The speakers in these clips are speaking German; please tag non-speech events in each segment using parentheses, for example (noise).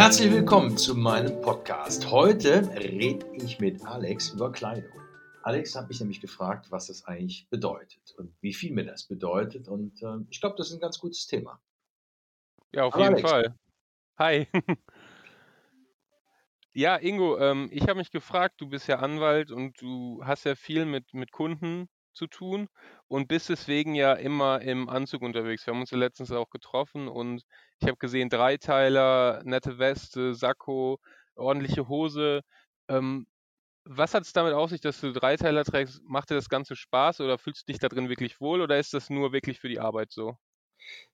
Herzlich willkommen zu meinem Podcast. Heute rede ich mit Alex über Kleidung. Alex hat mich nämlich gefragt, was das eigentlich bedeutet und wie viel mir das bedeutet. Und äh, ich glaube, das ist ein ganz gutes Thema. Ja, auf Hallo jeden Alex. Fall. Hi. (laughs) Ja, Ingo, ähm, ich habe mich gefragt, du bist ja Anwalt und du hast ja viel mit, mit Kunden zu tun und bist deswegen ja immer im Anzug unterwegs. Wir haben uns ja letztens auch getroffen und ich habe gesehen, Dreiteiler, nette Weste, Sakko, ordentliche Hose. Ähm, was hat es damit auf sich, dass du Dreiteiler trägst? Macht dir das Ganze Spaß oder fühlst du dich da drin wirklich wohl oder ist das nur wirklich für die Arbeit so?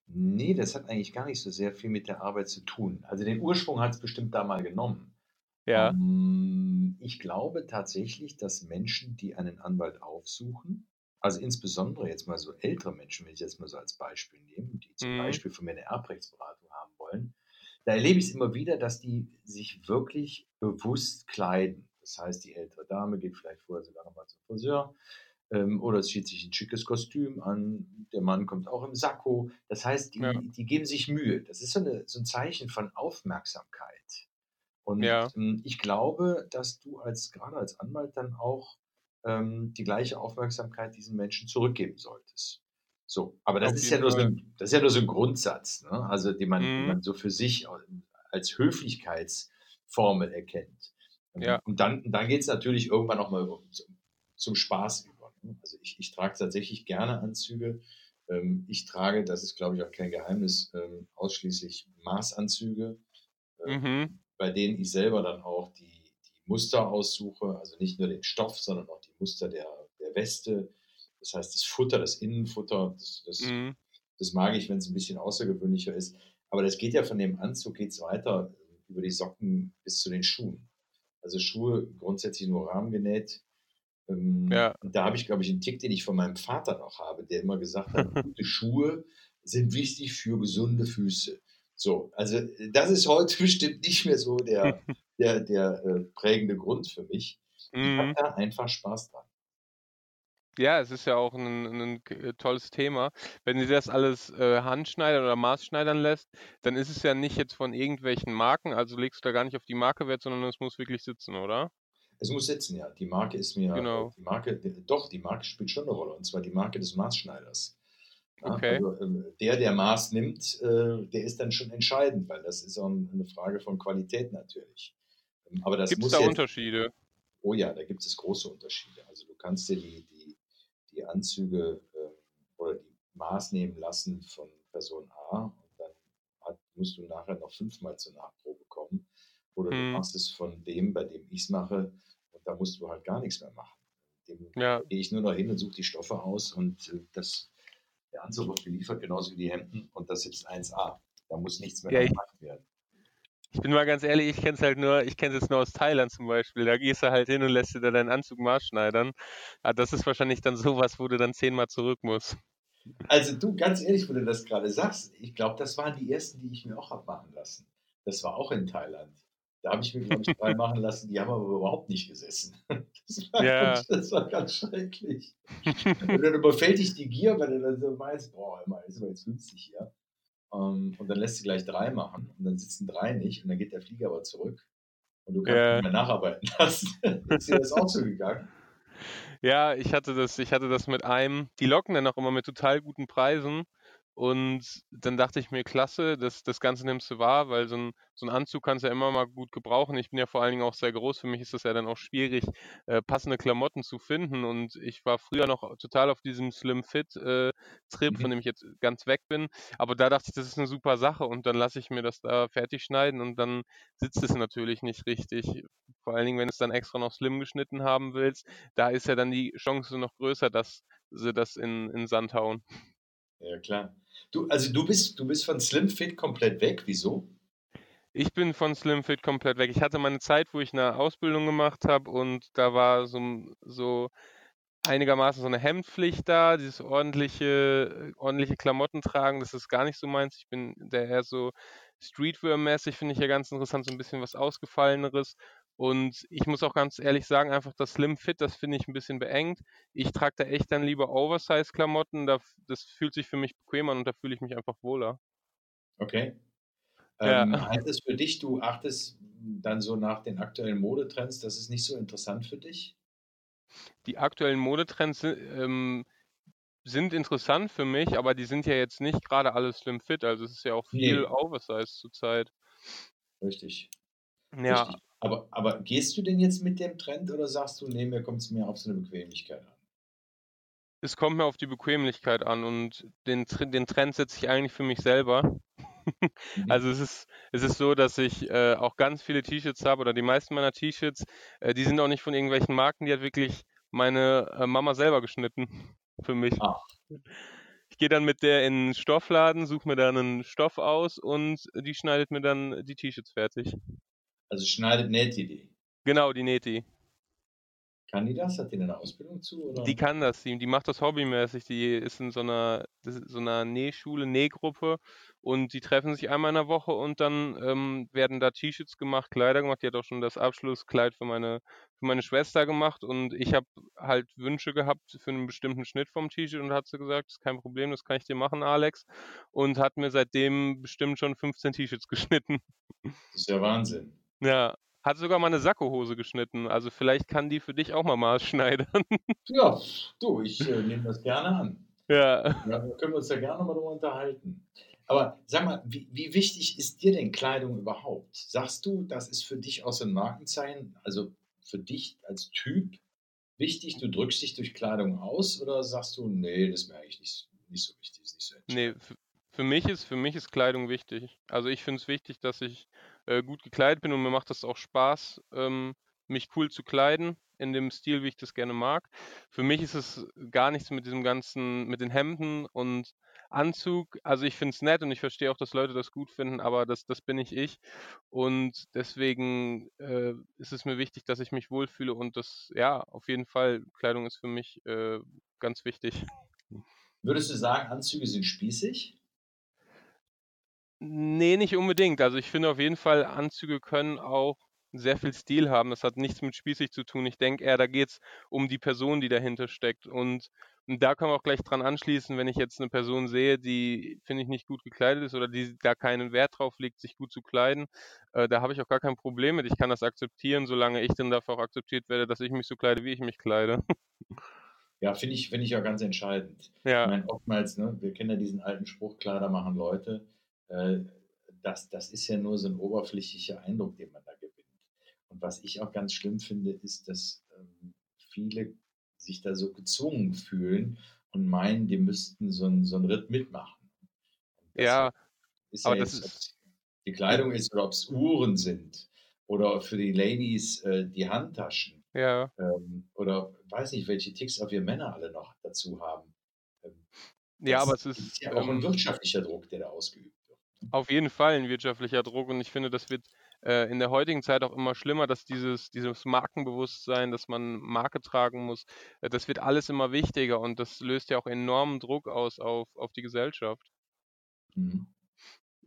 Nee, das hat eigentlich gar nicht so sehr viel mit der Arbeit zu tun. Also den Ursprung hat es bestimmt da mal genommen. Ja. Ähm, ich glaube tatsächlich, dass Menschen, die einen Anwalt aufsuchen, also insbesondere jetzt mal so ältere Menschen, wenn ich jetzt mal so als Beispiel nehme, die zum Mhm. Beispiel von mir eine Erbrechtsberatung haben wollen, da erlebe ich es immer wieder, dass die sich wirklich bewusst kleiden. Das heißt, die ältere Dame geht vielleicht vorher sogar nochmal zum Friseur ähm, oder es zieht sich ein schickes Kostüm an, der Mann kommt auch im Sakko. Das heißt, Ja. die, die geben sich Mühe. Das ist so, eine, so ein Zeichen von Aufmerksamkeit. Und Ja. ähm, ich glaube, dass du als gerade als Anwalt dann auch ähm, die gleiche Aufmerksamkeit diesen Menschen zurückgeben solltest. So, aber das Auf ist ja nur so ein, das ist ja nur so ein Grundsatz, ne? Also den man, den Mhm. man so für sich als Höflichkeitsformel erkennt. Ähm, Ja. Und dann, dann geht es natürlich irgendwann auch mal zum, zum Spaß über. Ne? Also ich, ich trage tatsächlich gerne Anzüge. Ähm, ich trage, das ist glaube ich auch kein Geheimnis, ähm, ausschließlich Maßanzüge Mhm. Bei denen ich selber dann auch die, die Muster aussuche, also nicht nur den Stoff, sondern auch die Muster der, der Weste. Das heißt, das Futter, das Innenfutter, das, das, Mhm. das mag ich, wenn es ein bisschen außergewöhnlicher ist. Aber das geht ja von dem Anzug geht's weiter äh, über die Socken bis zu den Schuhen. Also Schuhe grundsätzlich nur rahmengenäht. Ähm, Ja. Und da habe ich, glaube ich, einen Tick, den ich von meinem Vater noch habe, der immer gesagt hat, (laughs) gute Schuhe sind wichtig für gesunde Füße. So, also äh, das ist heute (laughs) bestimmt nicht mehr so der, (laughs) der, der äh, prägende Grund für mich. Ich habe Mhm. da einfach Spaß dran. Ja, es ist ja auch ein k äh, tolles Thema. Wenn dir das alles, äh, handschneidern oder maßschneidern lässt, dann ist es ja nicht jetzt von irgendwelchen Marken, also legst du da gar nicht auf die Marke Wert, sondern es muss wirklich sitzen, oder? Es muss sitzen, ja. Die Marke ist mir, äh, Genau. die Marke, doch, die Marke spielt schon eine Rolle, und zwar die Marke des Maßschneiders. Okay. also ähm, der, der Maß nimmt, äh, der ist dann schon entscheidend, weil das ist auch ein- eine Frage von Qualität natürlich. Ähm, Aber das Gibt's muss da jetzt, Unterschiede? oh ja, da gibt es große Unterschiede. Also du kannst dir die, die, die Anzüge ähm, oder die Maß nehmen lassen von Person A und dann hat, musst du nachher noch fünfmal zur Nachprobe kommen. Oder du Mhm. machst es von dem, bei dem ich es mache, und da musst du halt gar nichts mehr machen. Dem Ja. gehe ich nur noch hin und suche die Stoffe aus und äh, das, der Anzug wird geliefert, genauso wie die Hemden, und das sitzt 1A. Da muss nichts mehr Ja, gemacht werden. ich bin mal ganz ehrlich, ich kenne es halt nur ich kenne es jetzt nur aus Thailand zum Beispiel. Da gehst du halt hin und lässt dir da deinen Anzug maßschneidern. Ah, das ist wahrscheinlich dann so was, wo du dann zehnmal zurück musst. Also du, ganz ehrlich, wo du das gerade sagst, ich glaube, das waren die ersten, die ich mir auch habe machen lassen. Das war auch in Thailand. Da habe ich mir, glaube ich, drei machen lassen, die haben aber überhaupt nicht gesessen. (laughs) Das war, Ja. ganz, das war ganz schrecklich. Und dann überfällt dich die Gier, weil du dann so meinst, boah, immer, ist aber jetzt günstig hier. Ähm, und dann lässt du gleich drei machen und dann sitzen drei nicht und dann geht der Flieger aber zurück und du kannst Ja. nicht mehr nacharbeiten lassen. (laughs) ist dir das auch so gegangen? Ja, ich hatte das ich hatte das mit einem die locken dann auch immer mit total guten Preisen und dann dachte ich mir: „Klasse, das das Ganze nimmst du wahr“, weil so 'n so 'n Anzug kannst du ja immer mal gut gebrauchen. Ich bin ja vor allen Dingen auch sehr groß. Für mich ist das ja dann auch schwierig, äh, passende Klamotten zu finden und ich war früher noch total auf diesem Slim Fit, äh, von Mhm. dem ich jetzt ganz weg bin. Aber da dachte ich, das ist 'ne super Sache und dann lasse ich mir das da fertig schneiden und dann sitzt es natürlich nicht richtig. Vor allen Dingen, wenn du's dann extra noch slim geschnitten haben willst, da ist ja dann die Chance noch größer, dass sie das in in Sand hauen. Ja, klar. Du, also du bist, du bist von Slim Fit komplett weg. Wieso? Ich bin von Slim Fit komplett weg. Ich hatte mal 'ne Zeit, wo ich 'ne Ausbildung gemacht habe und da war so so einigermaßen so 'ne Hemdpflicht da, dieses ordentliche ordentliche Klamotten tragen, das ist gar nicht so meins. Ich bin da eher so Streetwear-mäßig finde ich ja ganz interessant, so 'n bisschen was Ausgefalleneres. Und ich muss auch ganz ehrlich sagen, einfach das Slim Fit, das finde ich 'n bisschen beengt. Ich trage da echt dann lieber Oversize-Klamotten, das fühlt sich für mich bequemer an und da fühle ich mich einfach wohler. Okay. Ähm, ja. (laughs) Heißt das für dich, du achtest dann so nach den aktuellen Modetrends, das ist nicht so interessant für dich? Die aktuellen Modetrends ähm, sind interessant für mich, aber die sind ja jetzt nicht gerade alles slim fit. Also es ist ja auch viel nee. Oversize zurzeit. Richtig. Ja. Richtig. Aber, aber gehst du denn jetzt mit dem Trend oder sagst du, nee, mir kommt es mehr auf so eine Bequemlichkeit an? Es kommt mir auf die Bequemlichkeit an und den, den Trend setze ich eigentlich für mich selber. (laughs) Mhm. Also es ist, es ist so, dass ich äh, auch ganz viele T-Shirts habe oder die meisten meiner T-Shirts, äh, die sind auch nicht von irgendwelchen Marken, die hat wirklich meine äh, Mama selber geschnitten (laughs) für mich. Ach. Ich gehe dann mit der in den Stoffladen, suche mir da einen Stoff aus und die schneidet mir dann die T-Shirts fertig. Also schneidet näht die? Genau, die die. Kann die das? Hat die eine Ausbildung zu? Oder? Die kann das, die, die macht das hobbymäßig. Die ist in so einer, so einer Nähschule, Nähgruppe und die treffen sich einmal in der Woche und dann ähm, werden da T-Shirts gemacht, Kleider gemacht. Die hat auch schon das Abschlusskleid für meine, für meine Schwester gemacht und ich habe halt Wünsche gehabt für einen bestimmten Schnitt vom T-Shirt und hat sie gesagt, das ist kein Problem, das kann ich dir machen, Alex. Und hat mir seitdem bestimmt schon 15 T-Shirts (laughs) geschnitten. Das ist ja Wahnsinn. Ja, hat sogar mal eine Sakkohose geschnitten. Also vielleicht kann die für dich auch mal maßschneidern. (laughs) Ja, du, ich äh, nehme das gerne an. Ja. ja. Können wir uns ja gerne mal darüber unterhalten. Aber sag mal, wie, wie, wichtig ist dir denn Kleidung überhaupt? Sagst du, das ist für dich auch so ein Markenzeichen, also für dich als Typ wichtig, du drückst dich durch Kleidung aus oder sagst du, nee, das ist mir eigentlich nicht, nicht so wichtig, ist nicht so Nee, für, mich ist, für mich ist Kleidung wichtig. Also ich finde es wichtig, dass ich äh, gut gekleidet bin und mir macht das auch Spaß, ähm, mich cool zu kleiden in dem Stil, wie ich das gerne mag. Für mich ist es gar nichts mit diesem ganzen, mit den Hemden und Anzug. Also ich finde es nett und ich verstehe auch, dass Leute das gut finden, aber das, das bin nicht ich. Und deswegen äh, ist es mir wichtig, dass ich mich wohlfühle und das, ja, auf jeden Fall, Kleidung ist für mich äh, ganz wichtig. Würdest du sagen, Anzüge sind spießig? Nee, nicht unbedingt. Also, ich finde auf jeden Fall, Anzüge können auch sehr viel Stil haben. Das hat nichts mit spießig zu tun. Ich denke eher, da geht es um die Person, die dahinter steckt. Und und da kann man auch gleich dran anschließen, wenn ich jetzt eine Person sehe, die, finde ich, nicht gut gekleidet ist oder die da keinen Wert drauf legt, sich gut zu kleiden, äh, da habe ich auch gar kein Problem mit. Ich kann das akzeptieren, solange ich dann dafür auch akzeptiert werde, dass ich mich so kleide, wie ich mich kleide. Ja, finde ich, finde ich ja ganz entscheidend. Ja. Ich meine, oftmals, ne, wir kennen ja diesen alten Spruch, Kleider machen Leute. Äh, das, das ist ja nur so ein oberflächlicher Eindruck, den man da gewinnt. Und was ich auch ganz schlimm finde, ist, dass ähm, viele sich da so gezwungen fühlen und meinen, die müssten so einen so Ritt mitmachen. Ja, aber ja jetzt, das ist... die Kleidung ist oder ob es Uhren sind oder für die Ladies äh, die Handtaschen. Ja. Ähm, oder weiß nicht, welche Ticks auch wir Männer alle noch dazu haben. Ähm, ja, aber es ist, ist ja auch ein ähm wirtschaftlicher Druck, der da ausgeübt auf jeden Fall ein wirtschaftlicher Druck und ich finde, das wird äh, in der heutigen Zeit auch immer schlimmer, dass dieses, dieses Markenbewusstsein, dass man Marke tragen muss, äh, das wird alles immer wichtiger und das löst ja auch enormen Druck aus auf, auf die Gesellschaft. Mhm.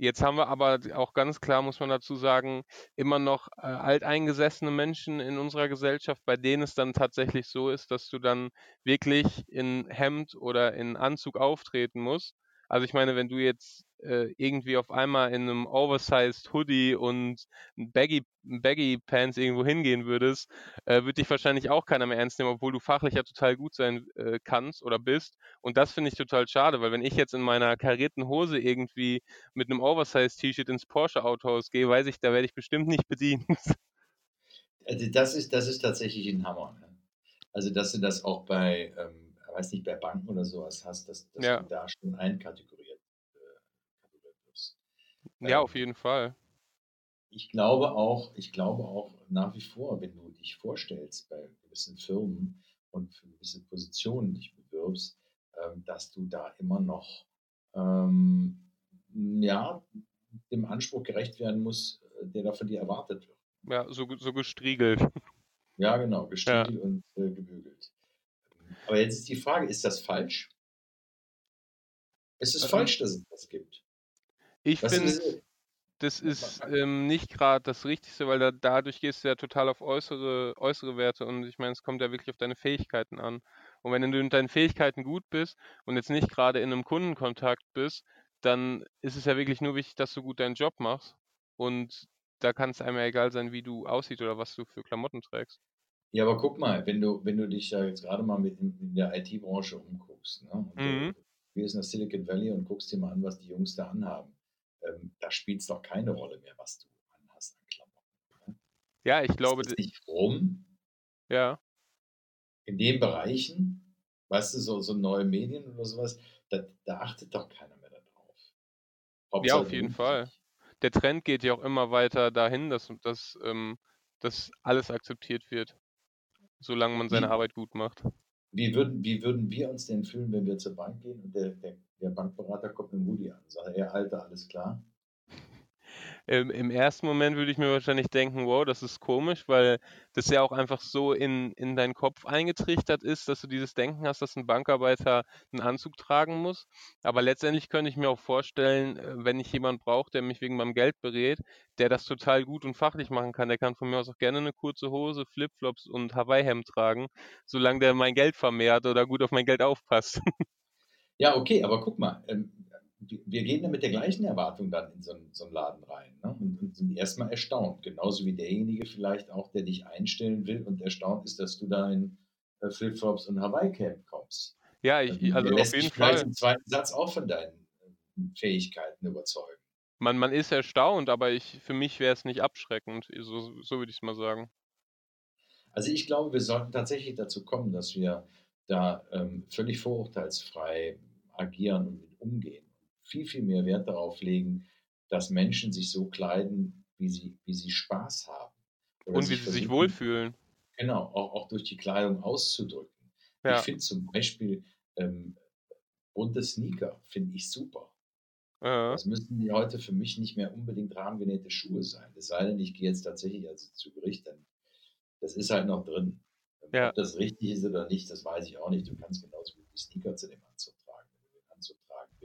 Jetzt haben wir aber auch ganz klar, muss man dazu sagen, immer noch äh, alteingesessene Menschen in unserer Gesellschaft, bei denen es dann tatsächlich so ist, dass du dann wirklich in Hemd oder in Anzug auftreten musst. Also ich meine, wenn du jetzt äh, irgendwie auf einmal in einem oversized Hoodie und Baggy, Baggy Pants irgendwo hingehen würdest, äh, würde dich wahrscheinlich auch keiner mehr ernst nehmen, obwohl du fachlich ja total gut sein äh, kannst oder bist. Und das finde ich total schade, weil wenn ich jetzt in meiner karierten Hose irgendwie mit einem oversized T-Shirt ins Porsche Autohaus gehe, weiß ich, da werde ich bestimmt nicht bedient. (laughs) Also das ist, das ist tatsächlich ein Hammer. Ne? Also dass du das auch bei, ähm, weiß nicht, bei Banken oder sowas hast, dass, dass ja. du da schon einkategoriert ja, auf jeden Fall. Ich glaube auch, ich glaube auch nach wie vor, wenn du dich vorstellst bei gewissen Firmen und für gewisse Positionen dich bewirbst, ähm, dass du da immer noch ähm, ja, dem Anspruch gerecht werden musst, äh, der da von dir erwartet wird. Ja, so, so gestriegelt. (laughs) Ja, genau, gestriegelt ja. und äh, gebügelt. Aber jetzt ist die Frage, ist das falsch? Ist es ähm, falsch, dass es das gibt? Ich finde, das ist ähm, nicht gerade das Richtigste, weil da, dadurch gehst du ja total auf äußere, äußere Werte und ich meine, es kommt ja wirklich auf deine Fähigkeiten an. Und wenn du in deinen Fähigkeiten gut bist und jetzt nicht gerade in einem Kundenkontakt bist, dann ist es ja wirklich nur wichtig, dass du gut deinen Job machst. Und da kann es einem ja egal sein, wie du aussiehst oder was du für Klamotten trägst. Ja, aber guck mal, wenn du, wenn du dich ja jetzt gerade mal mit in, in der IT-Branche umguckst, ne? Und Mhm. du gehst nach Silicon Valley und guckst dir mal an, was die Jungs da anhaben. Ähm, da spielt es doch keine Rolle mehr, was du anhast an Klamotten. Ne? Ja, ich Ist glaube, das d- nicht rum ja. in den Bereichen, weißt du, so, so neue Medien oder sowas, da, da achtet doch keiner mehr darauf. Ja, Hauptsache auf jeden Fall. Der Trend geht ja auch immer weiter dahin, dass, dass, ähm, dass alles akzeptiert wird, solange man seine Wie, Arbeit gut macht. Wie, würden, wie würden wir uns denn fühlen, wenn wir zur Bank gehen und der, der, der Bankberater kommt mit Hoodie an? Sagt er, Alter, alles klar? Ähm, Im ersten Moment würde ich mir wahrscheinlich denken, wow, das ist komisch, weil das ja auch einfach so in, in deinen Kopf eingetrichtert ist, dass du dieses Denken hast, dass ein Bankarbeiter einen Anzug tragen muss. Aber letztendlich könnte ich mir auch vorstellen, äh, wenn ich jemanden brauche, der mich wegen meinem Geld berät, der das total gut und fachlich machen kann, der kann von mir aus auch gerne eine kurze Hose, Flipflops und Hawaii-Hemd tragen, solange der mein Geld vermehrt oder gut auf mein Geld aufpasst. (laughs) Ja, okay, aber guck mal, ähm, wir gehen da mit der gleichen Erwartung dann in so einen, so einen Laden rein ne? und, und sind erstmal erstaunt. Genauso wie derjenige vielleicht auch, der dich einstellen will und erstaunt ist, dass du da in äh, Flipflops und Hawaii-Camp kommst. Ja, ich, Der also auf lässt jeden dich vielleicht Fall. im zweiten Satz auch von deinen äh, Fähigkeiten überzeugen. Man, man ist erstaunt, aber ich, für mich wäre es nicht abschreckend. So, so würde ich es mal sagen. Also ich glaube, wir sollten tatsächlich dazu kommen, dass wir da ähm, völlig vorurteilsfrei agieren und mit umgehen. Viel, viel mehr Wert darauf legen, dass Menschen sich so kleiden, wie sie, wie sie Spaß haben. Und wie sie sich wohlfühlen. genau, auch, auch durch die Kleidung auszudrücken. Ich Ja. finde zum Beispiel ähm, bunte Sneaker, finde ich super. Äh, Das müssen die heute für mich nicht mehr unbedingt rahmengenähte Schuhe sein. Es sei denn, ich gehe jetzt tatsächlich also zu Gericht, dann das ist halt noch drin. ja. Ob das richtig ist oder nicht, das weiß ich auch nicht. Du kannst genauso gut die Sneaker zu dem Anzug tragen, wenn du den Anzug tragen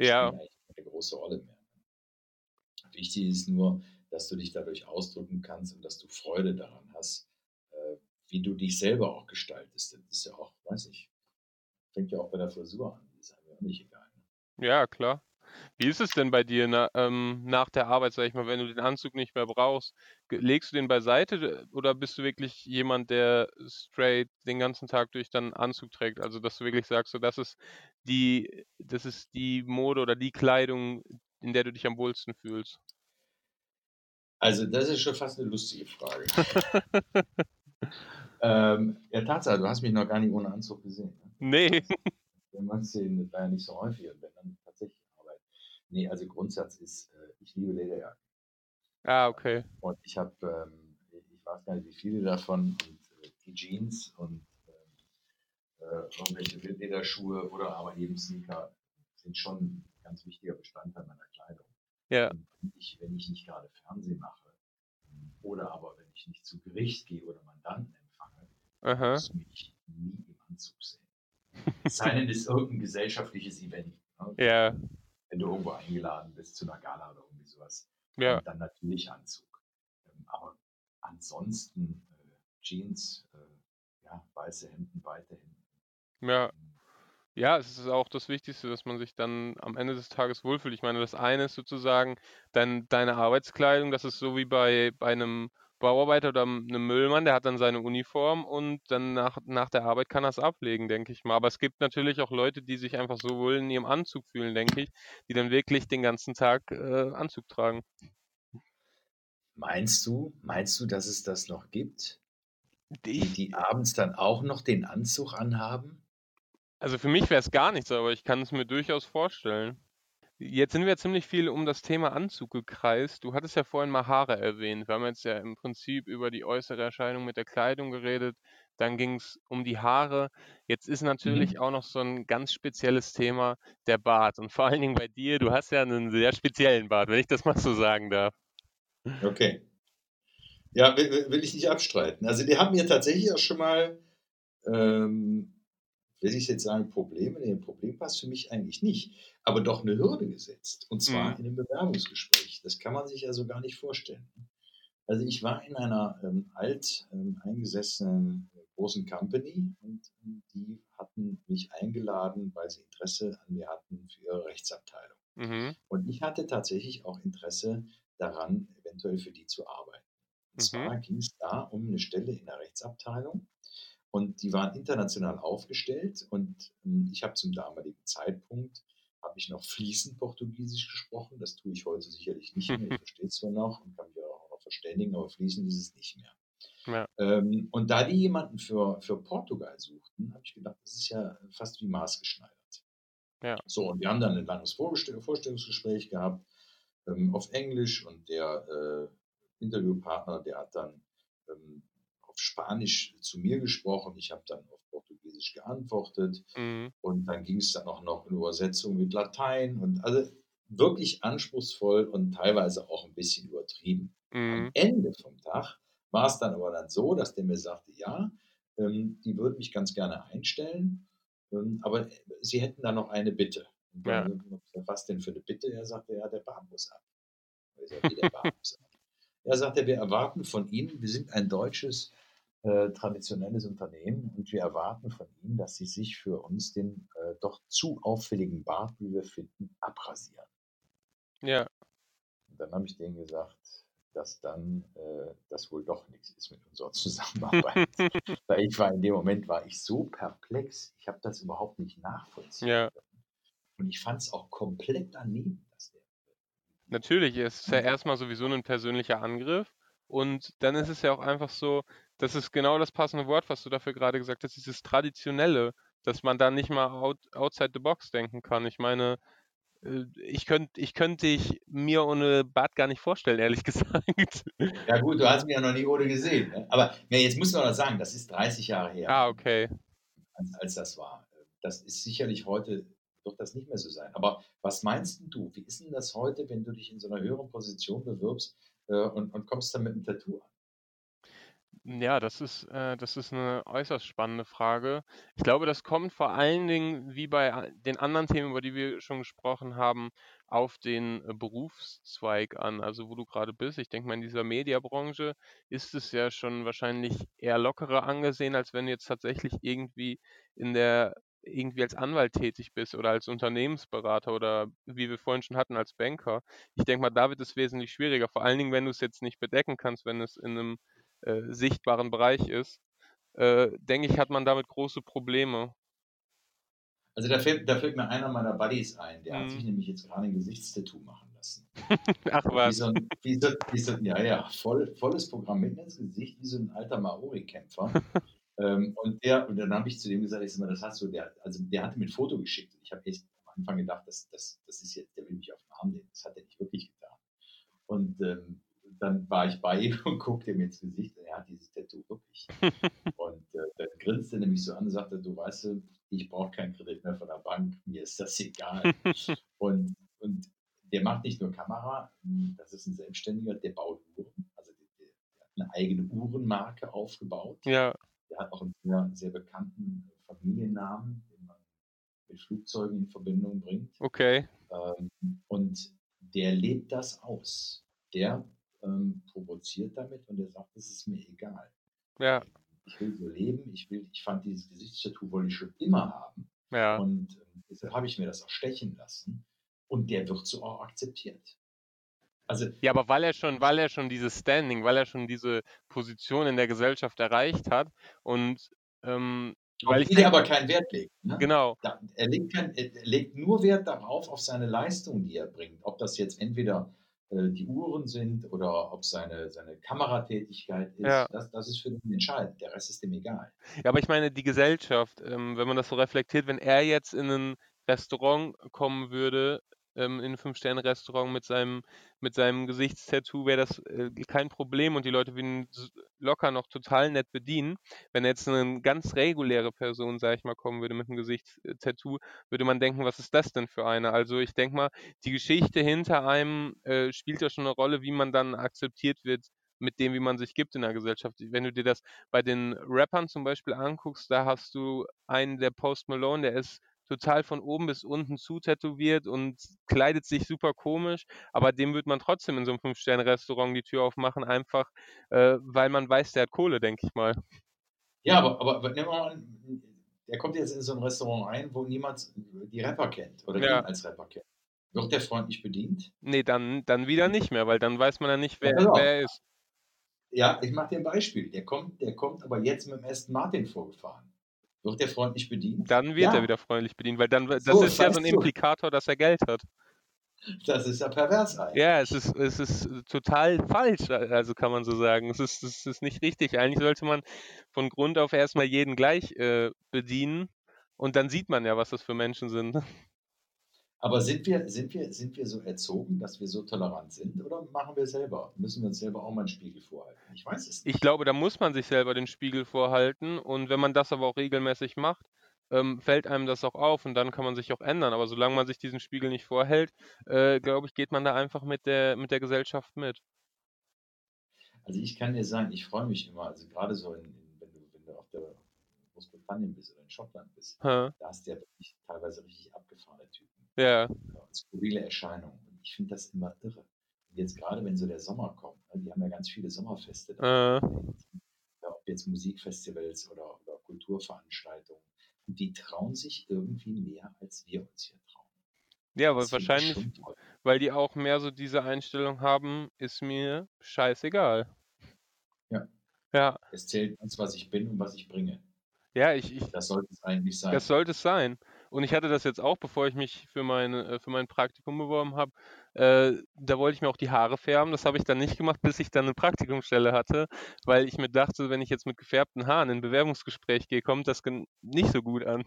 spielt Ja. eigentlich keine große Rolle mehr. Wichtig ist nur, dass du dich dadurch ausdrücken kannst und dass du Freude daran hast, äh, wie du dich selber auch gestaltest. Das ist ja auch, weiß ich, fängt ja auch bei der Frisur an. Das ist einem ja auch nicht egal. Ne? Ja, klar. Wie ist es denn bei dir na, ähm, nach der Arbeit, sag ich mal, wenn du den Anzug nicht mehr brauchst? Legst du den beiseite oder bist du wirklich jemand, der straight den ganzen Tag durch dann Anzug trägt? Also, dass du wirklich sagst, so, das ist die, das ist die Mode oder die Kleidung, in der du dich am wohlsten fühlst. Also, das ist schon fast eine lustige Frage. (laughs) ähm, ja, Tatsache, du hast mich noch gar nicht ohne Anzug gesehen. Ne? (laughs) Nee. Wenn man sehen, das war ja nicht so häufig und wenn dann tatsächlich Arbeit. Nee, also Grundsatz ist, äh, ich liebe Lederjacken. Ah, okay. Und ich habe, ähm, ich weiß gar nicht, wie viele davon, und äh, die Jeans und ähm, äh, irgendwelche Wildlederschuhe oder aber eben Sneaker sind schon ein ganz wichtiger Bestandteil meiner Kleidung. Ja. Und wenn ich, wenn ich nicht gerade Fernsehen mache ähm, oder aber wenn ich nicht zu Gericht gehe oder Mandanten empfange, Aha. wirst du mich nie im Anzug sehen. Es sei denn, es ist irgendein gesellschaftliches Event. Ne? Ja. Wenn du irgendwo eingeladen bist zu einer Gala oder irgendwie sowas, Ja. und dann natürlich Anzug. Ähm, aber ansonsten äh, Jeans, äh, ja, weiße Hemden, weite Hemden. Ja. Ja, es ist auch das Wichtigste, dass man sich dann am Ende des Tages wohlfühlt. Ich meine, das eine ist sozusagen dein, deine Arbeitskleidung, das ist so wie bei, bei einem Bauarbeiter oder einem Müllmann, der hat dann seine Uniform und dann nach, nach der Arbeit kann er es ablegen, denke ich mal. Aber es gibt natürlich auch Leute, die sich einfach so wohl in ihrem Anzug fühlen, denke ich, die dann wirklich den ganzen Tag äh, Anzug tragen. Meinst du, meinst du, dass es das noch gibt? Die, die abends dann auch noch den Anzug anhaben? also für mich wäre es gar nichts, aber ich kann es mir durchaus vorstellen. Jetzt sind wir ziemlich viel um das Thema Anzug gekreist. Du hattest ja vorhin mal Haare erwähnt. Wir haben jetzt ja im Prinzip über die äußere Erscheinung mit der Kleidung geredet. Dann ging es um die Haare. Jetzt ist natürlich Mhm. auch noch so ein ganz spezielles Thema der Bart. Und vor allen Dingen bei dir, du hast ja einen sehr speziellen Bart, wenn ich das mal so sagen darf. Okay. Ja, will, will- will ich nicht abstreiten. Also die haben mir tatsächlich auch schon mal, ähm, will ich jetzt sagen, Probleme, nee, ein Problem passt für mich eigentlich nicht, aber doch eine Hürde gesetzt. Und zwar Mhm. in einem Bewerbungsgespräch. Das kann man sich also gar nicht vorstellen. Also ich war in einer ähm, alt ähm, eingesessenen äh, großen Company und ähm, die hatten mich eingeladen, weil sie Interesse an mir hatten für ihre Rechtsabteilung. Mhm. Und ich hatte tatsächlich auch Interesse daran, eventuell für die zu arbeiten. Und Mhm. zwar ging es da um eine Stelle in der Rechtsabteilung. Und die waren international aufgestellt und ähm, ich habe zum damaligen Zeitpunkt habe ich noch fließend Portugiesisch gesprochen. Das tue ich heute sicherlich nicht mehr. Ich (laughs) verstehe es zwar noch und kann mich auch noch verständigen, aber fließend ist es nicht mehr. Ja. Ähm, und da die jemanden für, für Portugal suchten, habe ich gedacht, das ist ja fast wie maßgeschneidert. Ja. So, und wir haben dann ein langes Vorgestell Vorstellungsgespräch gehabt ähm, auf Englisch und der äh, Interviewpartner, der hat dann ähm, Spanisch zu mir gesprochen. Ich habe dann auf Portugiesisch geantwortet. Mhm. Und dann ging es dann auch noch in Übersetzung mit Latein und also wirklich anspruchsvoll und teilweise auch ein bisschen übertrieben. Am Mhm. Ende vom Tag war es dann aber dann so, dass der mir sagte, ja, ähm, die würden mich ganz gerne einstellen, ähm, aber sie hätten da noch eine Bitte. Und Ja. dann, was denn für eine Bitte? Er sagte, ja, der Bart muss ab. Ich sag, wie der Bart muss ab. (laughs) Er sagte, wir erwarten von Ihnen, wir sind ein deutsches äh, traditionelles Unternehmen und wir erwarten von Ihnen, dass Sie sich für uns den äh, doch zu auffälligen Bart, wie wir finden, abrasieren. Ja. Und dann habe ich denen gesagt, dass dann äh, das wohl doch nichts ist mit unserer (laughs) Zusammenarbeit. Weil ich war in dem Moment war ich so perplex, ich habe das überhaupt nicht nachvollziehen Ja. können. Und ich fand es auch komplett daneben, dass der Natürlich, es ist ja erstmal sowieso ein persönlicher Angriff. Und dann ist es ja auch einfach so, das ist genau das passende Wort, was du dafür gerade gesagt hast, dieses Traditionelle, dass man da nicht mal out, outside the box denken kann. Ich meine, äh, ich könnte ich könnt dich mir ohne Bart gar nicht vorstellen, (laughs) ehrlich gesagt. Ja gut, du hast mich ja noch nie ohne gesehen. Ne? Aber ja, jetzt muss man noch sagen, das ist 30 Jahre her, Ah, okay. als, als das war. Das ist sicherlich heute, wird das nicht mehr so sein. Aber was meinst du? Wie ist denn das heute, wenn du dich in so einer höheren Position bewirbst äh, und, und kommst dann mit einem Tattoo an? Ja, das ist, äh, das ist eine äußerst spannende Frage. Ich glaube, das kommt vor allen Dingen, wie bei den anderen Themen, über die wir schon gesprochen haben, auf den äh, Berufszweig an, also wo du gerade bist. Ich denke mal, in dieser Mediabranche ist es ja schon wahrscheinlich eher lockerer angesehen, als wenn du jetzt tatsächlich irgendwie in der irgendwie als Anwalt tätig bist oder als Unternehmensberater oder wie wir vorhin schon hatten, als Banker. Ich denke mal, da wird es wesentlich schwieriger, vor allen Dingen, wenn du es jetzt nicht bedecken kannst, wenn es in einem äh, sichtbaren Bereich ist, äh, denke ich, hat man damit große Probleme. Also da fällt, da fällt mir einer meiner Buddies ein, der hat Mhm. sich nämlich jetzt gerade ein Gesichtstattoo machen lassen. (laughs) Ach Wie was. so ein, wie so, wie so, ja, ja, voll, volles Programm mitten ins Gesicht, wie so ein alter Maori-Kämpfer. (laughs) ähm, und der, und dann habe ich zu dem gesagt, ich sag mal, das hast du, der, also der hatte mir ein Foto geschickt. Ich habe echt am Anfang gedacht, das, das, das ist jetzt, der will mich auf den Arm nehmen. Das hat er nicht wirklich getan. Und ähm, dann war ich bei ihm (laughs) und guckte ihm ins Gesicht und er hat dieses Tattoo wirklich. (laughs) und äh, dann grinste er nämlich so an und sagte, du weißt, du, ich brauche keinen Kredit mehr von der Bank, mir ist das egal. (laughs) und, und der macht nicht nur Kamera, das ist ein Selbstständiger, der baut Uhren. Also der, der, der hat eine eigene Uhrenmarke aufgebaut. Ja, Der hat auch einen sehr, sehr bekannten Familiennamen, den man mit Flugzeugen in Verbindung bringt. okay. Ähm, und der lebt das aus. Der ähm, provoziert damit und der sagt, es ist mir egal. Ja, Ich will so leben, ich will, ich fand dieses Gesichtstattoo wollte ich schon immer haben. ja. Und ähm, deshalb habe ich mir das auch stechen lassen. Und der wird so auch akzeptiert. Also, Ja, aber weil er schon, weil er schon dieses Standing, weil er schon diese Position in der Gesellschaft erreicht hat und ähm, weil ich er denke, aber keinen Wert legt. Ne? genau, er, legt kein, er er legt nur Wert darauf, auf seine Leistung, die er bringt. Ob das jetzt entweder äh, die Uhren sind oder ob seine, seine Kameratätigkeit ist, Ja. das, das ist für ihn entscheidend. Der Rest ist ihm egal. Ja, aber ich meine, die Gesellschaft, ähm, wenn man das so reflektiert, wenn er jetzt in ein Restaurant kommen würde, ähm, in ein Fünf-Sterne-Restaurant mit seinem, mit seinem Gesichtstattoo, wäre das äh, kein Problem und die Leute würden ihn locker noch total nett bedienen. Wenn jetzt eine ganz reguläre Person, sag ich mal, kommen würde mit einem Gesichtstattoo, würde man denken, was ist das denn für eine? Also ich denke mal, die Geschichte hinter einem äh, spielt ja schon eine Rolle, wie man dann akzeptiert wird mit dem, wie man sich gibt in der Gesellschaft. Wenn du dir das bei den Rappern zum Beispiel anguckst, da hast du einen, der Post Malone, der ist total von oben bis unten zu tätowiert und kleidet sich super komisch, aber dem wird man trotzdem in so einem Fünf-Sterne-Restaurant die Tür aufmachen, einfach äh, weil man weiß, der hat Kohle, denke ich mal. Ja, aber, aber, nehmen wir mal an, der kommt jetzt in so ein Restaurant rein, wo niemand die Rapper kennt oder Ja. ihn als Rapper kennt. Wird der freundlich bedient? Nee, dann, dann wieder nicht mehr, weil dann weiß man ja nicht, wer, Ja, wer er ist. Ja, ich mache dir ein Beispiel. Der kommt, der kommt aber jetzt mit dem Aston Martin vorgefahren. Wird der freundlich bedient? Dann wird Ja. er wieder freundlich bedient, weil dann das So, ist ja so ein. Implikator, dass er Geld hat. Das ist ja pervers eigentlich. Ja, es ist, es ist total falsch, also kann man so sagen. Es ist, es ist nicht richtig. Eigentlich sollte man von Grund auf erstmal jeden gleich äh, bedienen und dann sieht man ja, was das für Menschen sind. Aber sind wir, sind, wir, sind wir so erzogen, dass wir so tolerant sind oder machen wir selber? Müssen wir uns selber auch mal einen Spiegel vorhalten? Ich weiß es nicht. Ich glaube, da muss man sich selber den Spiegel vorhalten und wenn man das aber auch regelmäßig macht, ähm, fällt einem das auch auf und dann kann man sich auch ändern. Aber solange man sich diesen Spiegel nicht vorhält, äh, glaube ich, geht man da einfach mit der, mit der Gesellschaft mit. Also ich kann dir sagen, ich freue mich immer, also gerade so, in, in, wenn, du, wenn du auf der Großbritannien bist oder in Schottland bist, Hä? da hast du ja wirklich teilweise richtig abgefahrene Typen. Ja, skurrile Erscheinungen. Und ich finde das immer irre. Und jetzt gerade, wenn so der Sommer kommt, ne, die haben ja ganz viele Sommerfeste. Da, äh, ob jetzt Musikfestivals oder, oder Kulturveranstaltungen. Und die trauen sich irgendwie mehr, als wir uns hier trauen. ja, ich wahrscheinlich, weil die auch mehr so diese Einstellung haben, ist mir scheißegal. Ja. Ja, Es zählt uns, was ich bin und was ich bringe. ja, ich, ich, Das sollte es eigentlich sein. Das sollte es sein. Und ich hatte das jetzt auch, bevor ich mich für, meine, äh, für mein Praktikum beworben habe. Äh, da wollte ich mir auch die Haare färben. Das habe ich dann nicht gemacht, bis ich dann eine Praktikumsstelle hatte, weil ich mir dachte, wenn ich jetzt mit gefärbten Haaren in ein Bewerbungsgespräch gehe, kommt das nicht so gut an.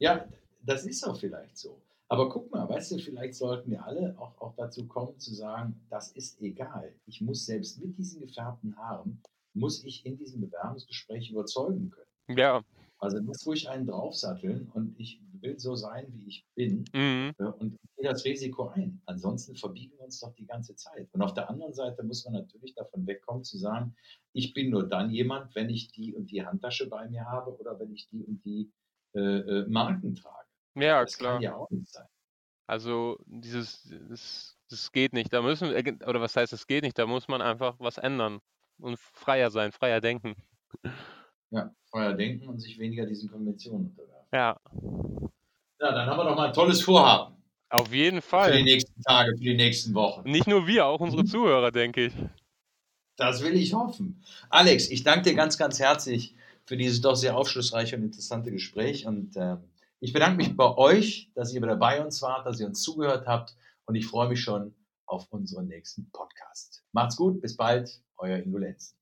Ja, das ist auch vielleicht so. Aber guck mal, weißt du, vielleicht sollten wir alle auch, auch dazu kommen zu sagen, das ist egal. Ich muss selbst mit diesen gefärbten Haaren, muss ich in diesem Bewerbungsgespräch überzeugen können. Ja, Also muss ruhig einen draufsatteln und ich will so sein, wie ich bin mhm. äh, und gehe das Risiko ein. Ansonsten verbiegen wir uns doch die ganze Zeit. Und auf der anderen Seite muss man natürlich davon wegkommen zu sagen, ich bin nur dann jemand, wenn ich die und die Handtasche bei mir habe oder wenn ich die und die äh, äh, Marken trage. ja, das klar. kann ja auch nicht sein. Also dieses, das, das geht nicht. Da müssen, äh, oder was heißt, es geht nicht? Da muss man einfach was ändern und freier sein, freier denken. Ja, freier denken und sich weniger diesen Konventionen unterwerfen. Ja, Ja, dann haben wir doch mal ein tolles Vorhaben auf jeden für die Fall. nächsten Tage, für die nächsten Wochen. Nicht nur wir, auch unsere Mhm. Zuhörer, denke ich. Das will ich hoffen. Alex, ich danke dir ganz, ganz herzlich für dieses doch sehr aufschlussreiche und interessante Gespräch. Und äh, ich bedanke mich bei euch, dass ihr wieder bei uns wart, dass ihr uns zugehört habt. Und ich freue mich schon auf unseren nächsten Podcast. Macht's gut, bis bald, euer Ingo Lenz.